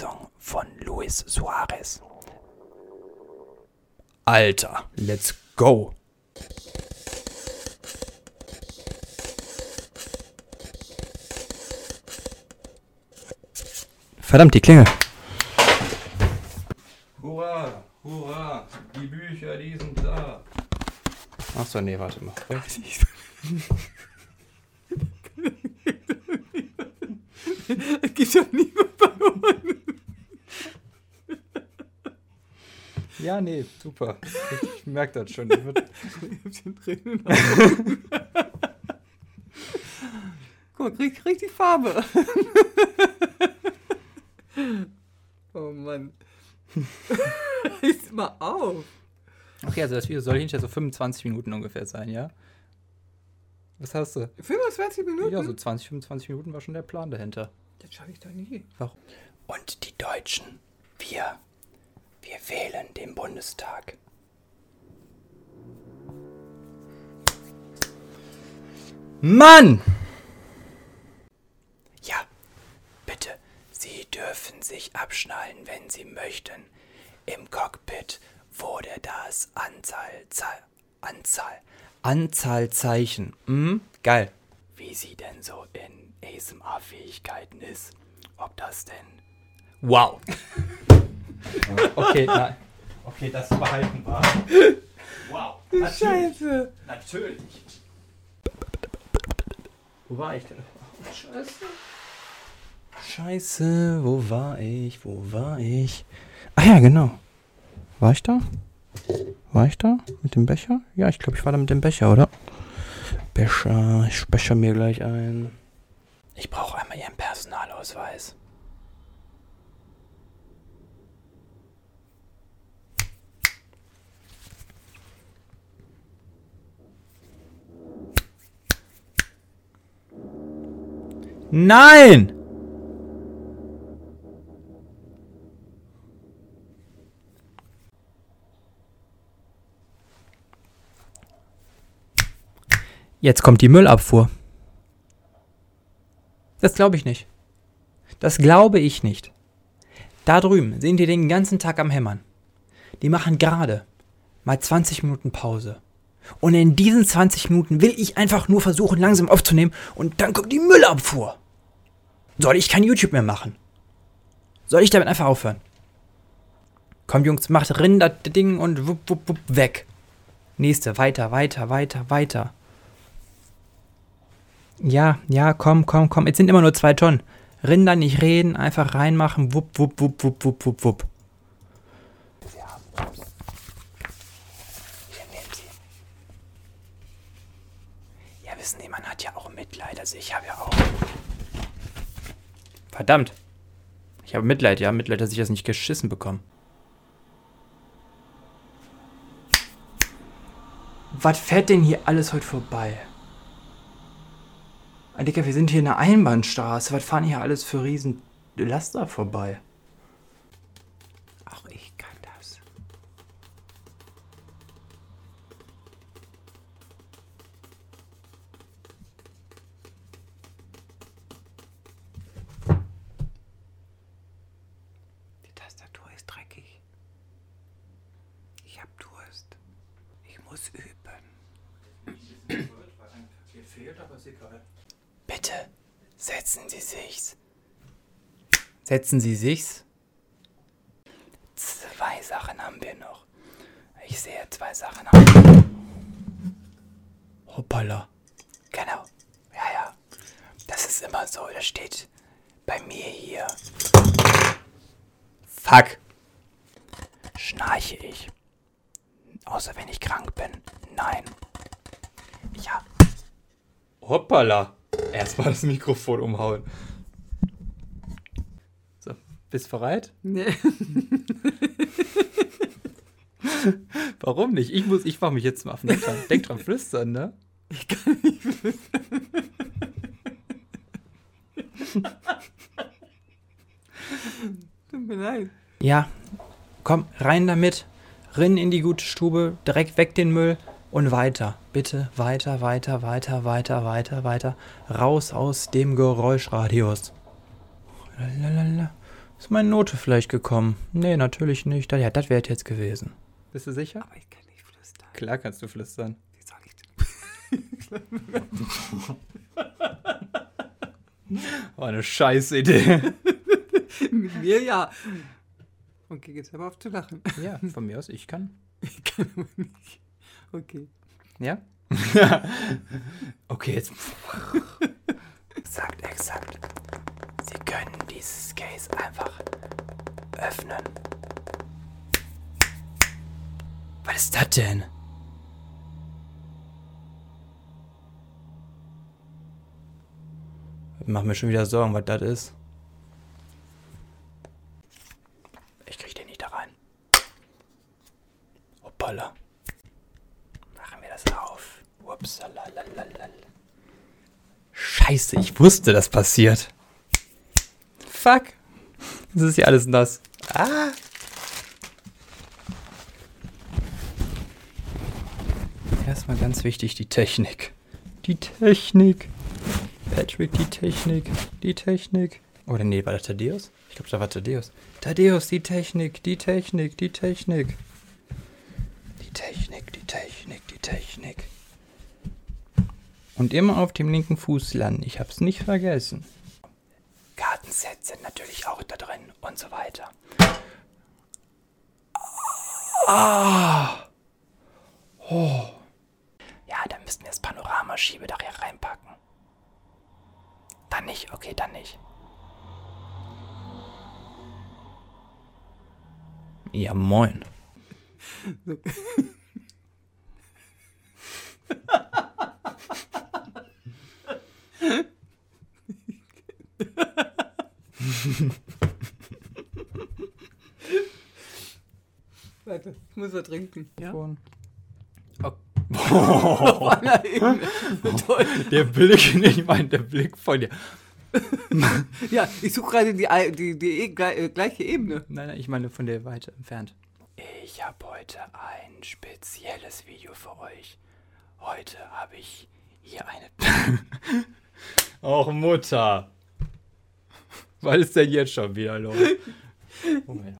Lesung von Luis Suarez. Alter, let's go. Verdammt, die Klingel. Hurra, hurra, die Bücher, die sind da. Achso, nee, warte mal. Es gibt ja niemand bei uns. Ja, nee, super. Ich merke das schon. Ich hab den Tränen. Guck mal, krieg, krieg die Farbe. oh Mann. Reiß mal auf. Okay, also das Video soll hinterher so 25 Minuten ungefähr sein, ja? Was hast du? 25 Minuten? Ja, so 20, 25 Minuten war schon der Plan dahinter. Das schaffe ich doch nie. Warum? Und die Deutschen, wir, wir wählen den Bundestag. Mann! Ja, bitte, Sie dürfen sich abschnallen, wenn Sie möchten. Im Cockpit wurde das Anzahl, Zahl, Anzahl, Anzahlzeichen. Hm, geil. Wie sie denn so in ASMR-Fähigkeiten ist. Ob das denn. Wow! Okay, nein. Okay, das behalten wir. Wow! Scheiße. Natürlich. Wo war ich denn? Scheiße. Scheiße, wo war ich? Wo war ich? Ah ja, genau. War ich da? War ich da? Mit dem Becher? Ja, ich glaube, ich war da mit dem Becher, oder? Becher, ich becher mir gleich ein. Ich brauche einmal Ihren Personalausweis. Nein! Jetzt kommt die Müllabfuhr. Das glaube ich nicht. Das glaube ich nicht. Da drüben sind die den ganzen Tag am Hämmern. Die machen gerade mal 20 Minuten Pause. Und in diesen 20 Minuten will ich einfach nur versuchen, langsam aufzunehmen und dann kommt die Müllabfuhr. Soll ich kein YouTube mehr machen? Soll ich damit einfach aufhören? Komm, Jungs, macht rin das Ding und wupp, wupp, wupp, weg. Nächste, weiter, weiter, weiter, weiter. Ja, ja, komm, komm, komm. Jetzt sind immer nur zwei Tonnen. Rinder nicht reden, einfach reinmachen. Wupp, wupp, wupp, wupp, wupp, wupp, wupp. Ja, wissen Sie, man hat ja auch Mitleid. Also ich habe ja auch. Verdammt. Ich habe Mitleid, ja. Mitleid, dass ich das nicht geschissen bekomme. Was fährt denn hier alles heute vorbei? Digga, wir sind hier in einer Einbahnstraße. Was fahren hier alles für riesen Laster vorbei? Üben. Hier fehlt, aber ist egal. Bitte setzen Sie sich's. Setzen Sie sich's. Zwei Sachen haben wir noch. Ich sehe zwei Sachen. Hoppala. Genau. Ja, ja. Das ist immer so. Das steht bei mir hier. Fuck. Schnarche ich. Außer wenn ich krank bin. Nein. Ja. Hoppala. Erstmal das Mikrofon umhauen. So, bist bereit? Nee. Warum nicht? Ich muss, ich mach mich jetzt mal auf den. Denk dran, flüstern, ne? Ich kann nicht Tut mir leid. Ja, komm, rein damit. Rinn in die gute Stube, direkt weg den Müll und weiter. Bitte weiter, weiter, weiter, weiter, weiter, weiter. Raus aus dem Geräuschradius. Lalalala. Ist meine Note vielleicht gekommen? Nee, natürlich nicht. Ja, das wäre jetzt gewesen. Bist du sicher? Aber ich kann nicht flüstern. Klar kannst du flüstern. Wie soll ich denn? War eine scheiß Idee. Mit mir ja. Okay, jetzt hör mal auf zu lachen. ja, von mir aus, ich kann. Ich kann aber nicht. Okay. Ja? okay, jetzt. Exakt, exakt. Sie können dieses Case einfach öffnen. Was ist das denn? Ich mach mir schon wieder Sorgen, was das ist. Ich krieg den nicht da rein. Hoppala. Machen wir das auf. Ups, Scheiße, ich wusste, das passiert. Fuck. Das ist ja alles nass. Ah. Erstmal ganz wichtig, die Technik. Die Technik. Patrick, die Technik. Die Technik. Oder nee, war das Thaddeus? Ich glaube, da war Thaddeus. Thaddeus, die Technik, die Technik, die Technik. Die Technik, die Technik, die Technik. Und immer auf dem linken Fuß landen. Ich hab's nicht vergessen. Kartensets sind natürlich auch da drin und so weiter. Ah. Oh. Ja, dann müssten wir das Panoramaschiebedach hier reinpacken. Dann nicht, okay, dann nicht. Ja, moin. Warte, ich muss was trinken. Ja? Ebene. Toll. Der Blick, ich meine, der Blick von dir. Ja, ich suche gerade die, die, die, e- gle- äh, gleiche Ebene. Nein, nein, ich meine von der weiter entfernt. Ich habe heute ein spezielles Video für euch. Heute habe ich hier eine. Och, Mutter. Was ist denn jetzt schon wieder los? Moment.